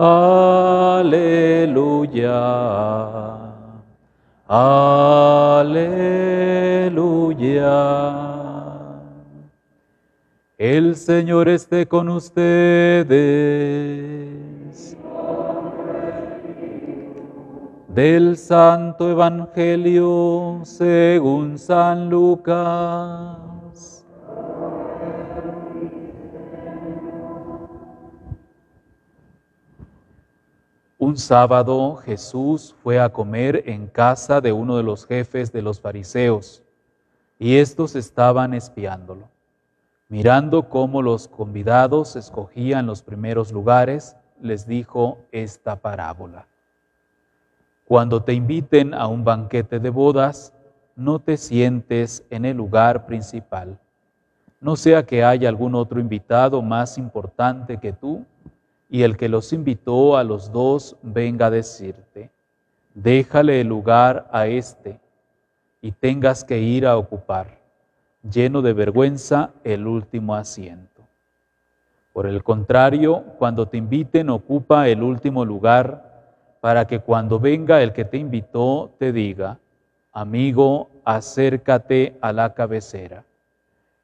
Aleluya. Aleluya. El Señor esté con ustedes. Del Santo Evangelio según San Lucas. Un sábado Jesús fue a comer en casa de uno de los jefes de los fariseos y estos estaban espiándolo. Mirando cómo los convidados escogían los primeros lugares, les dijo esta parábola. Cuando te inviten a un banquete de bodas, no te sientes en el lugar principal. No sea que haya algún otro invitado más importante que tú y el que los invitó a los dos venga a decirte, déjale el lugar a este y tengas que ir a ocupar lleno de vergüenza, el último asiento. Por el contrario, cuando te inviten, ocupa el último lugar para que cuando venga el que te invitó te diga, amigo, acércate a la cabecera.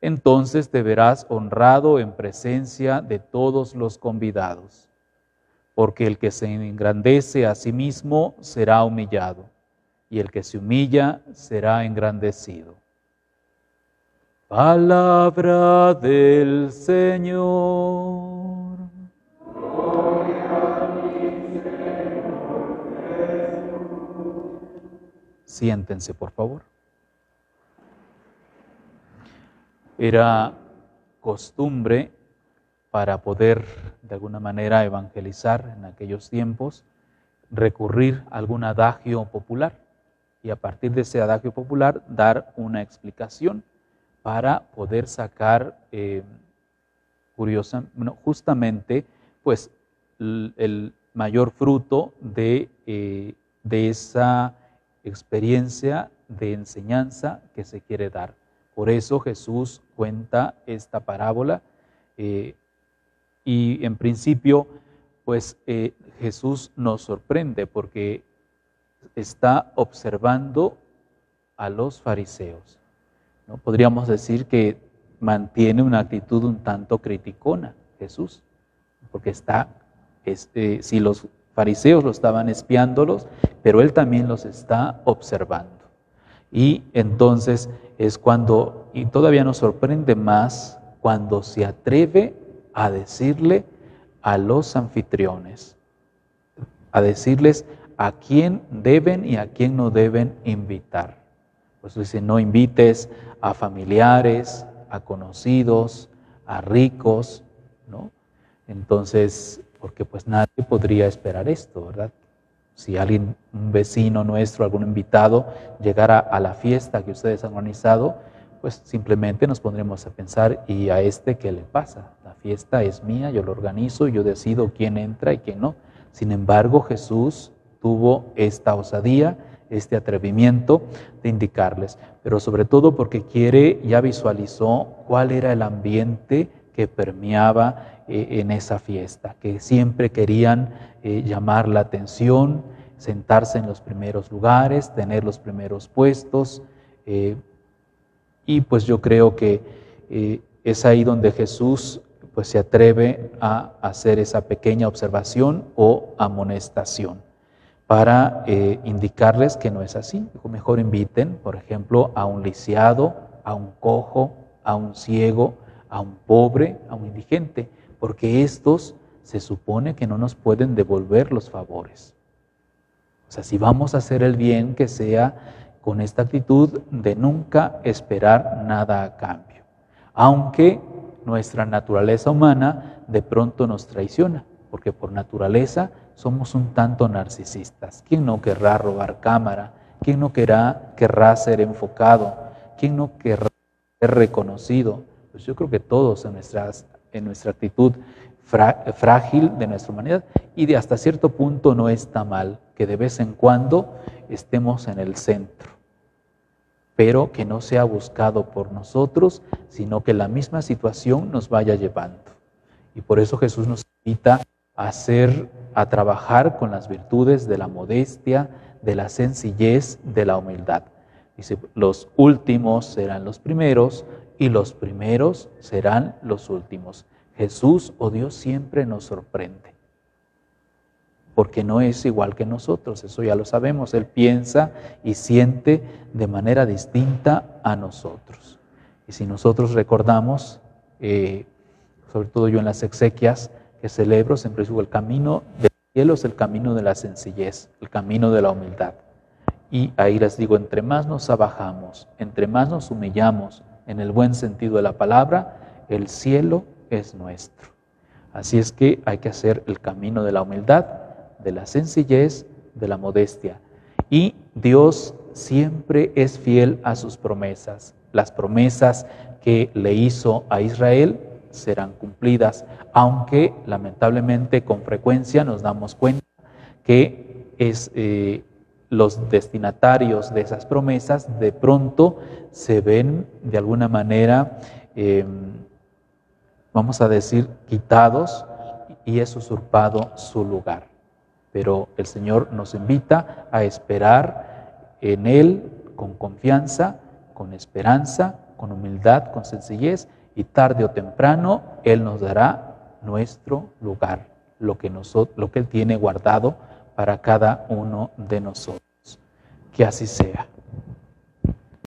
Entonces te verás honrado en presencia de todos los convidados, porque el que se engrandece a sí mismo será humillado, y el que se humilla será engrandecido. Palabra del Señor. Siéntense, por favor. Era costumbre para poder de alguna manera evangelizar en aquellos tiempos, recurrir a algún adagio popular y a partir de ese adagio popular dar una explicación para poder sacar, eh, justamente, pues el, mayor fruto de, eh, de esa experiencia de enseñanza que se quiere dar. Por eso Jesús cuenta esta parábola eh, y en principio, pues Jesús nos sorprende porque está observando a los fariseos. ¿no? Podríamos decir que mantiene una actitud un tanto criticona Jesús, porque está, este, si los fariseos lo estaban espiándolos, pero él también los está observando. Y entonces es cuando, y todavía nos sorprende más, cuando se atreve a decirle a los anfitriones, a decirles a quién deben y a quién no deben invitar. Pues dice, no invites a familiares, a conocidos, a ricos, ¿no? Entonces, porque pues nadie podría esperar esto, ¿verdad? Si alguien, un vecino nuestro, algún invitado, llegara a la fiesta que ustedes han organizado, pues simplemente nos pondremos a pensar, ¿y a este qué le pasa? La fiesta es mía, yo lo organizo, yo decido quién entra y quién no. Sin embargo, Jesús tuvo esta osadía este atrevimiento de indicarles, pero sobre todo porque quiere, ya visualizó cuál era el ambiente que permeaba eh, en esa fiesta, que siempre querían eh, llamar la atención, sentarse en los primeros lugares, tener los primeros puestos, eh, y pues yo creo que es ahí donde Jesús pues se atreve a hacer esa pequeña observación o amonestación para indicarles que no es así. Mejor inviten, por ejemplo, a un lisiado, a un cojo, a un ciego, a un pobre, a un indigente, porque estos se supone que no nos pueden devolver los favores. O sea, si vamos a hacer el bien, que sea con esta actitud de nunca esperar nada a cambio, aunque nuestra naturaleza humana de pronto nos traiciona, porque por naturaleza somos un tanto narcisistas. ¿Quién no querrá robar cámara? ¿Quién no querrá, querrá ser enfocado? ¿Quién no querrá ser reconocido? Pues yo creo que todos en, nuestras, en nuestra actitud frágil de nuestra humanidad y de hasta cierto punto no está mal que de vez en cuando estemos en el centro, pero que no sea buscado por nosotros, sino que la misma situación nos vaya llevando. Y por eso Jesús nos invita a ser a trabajar con las virtudes de la modestia, de la sencillez, de la humildad. Dice, los últimos serán los primeros y los primeros serán los últimos. Jesús o oh Dios siempre nos sorprende, porque no es igual que nosotros, eso ya lo sabemos, Él piensa y siente de manera distinta a nosotros. Y si nosotros recordamos, eh, sobre todo yo en las exequias que celebro, siempre digo, el camino del cielo es el camino de la sencillez, el camino de la humildad. Y ahí les digo, entre más nos abajamos, entre más nos humillamos, en el buen sentido de la palabra, el cielo es nuestro. Así es que hay que hacer el camino de la humildad, de la sencillez, de la modestia. Y Dios siempre es fiel a sus promesas. Las promesas que le hizo a Israel serán cumplidas, aunque lamentablemente con frecuencia nos damos cuenta que es, eh, los destinatarios de esas promesas de pronto se ven de alguna manera, em, vamos a decir, quitados y es usurpado su lugar. Pero el Señor nos invita a esperar en Él con confianza, con esperanza, con humildad, con sencillez y tarde o temprano Él nos dará nuestro lugar, lo que, nosotros, lo que Él tiene guardado para cada uno de nosotros. Que así sea.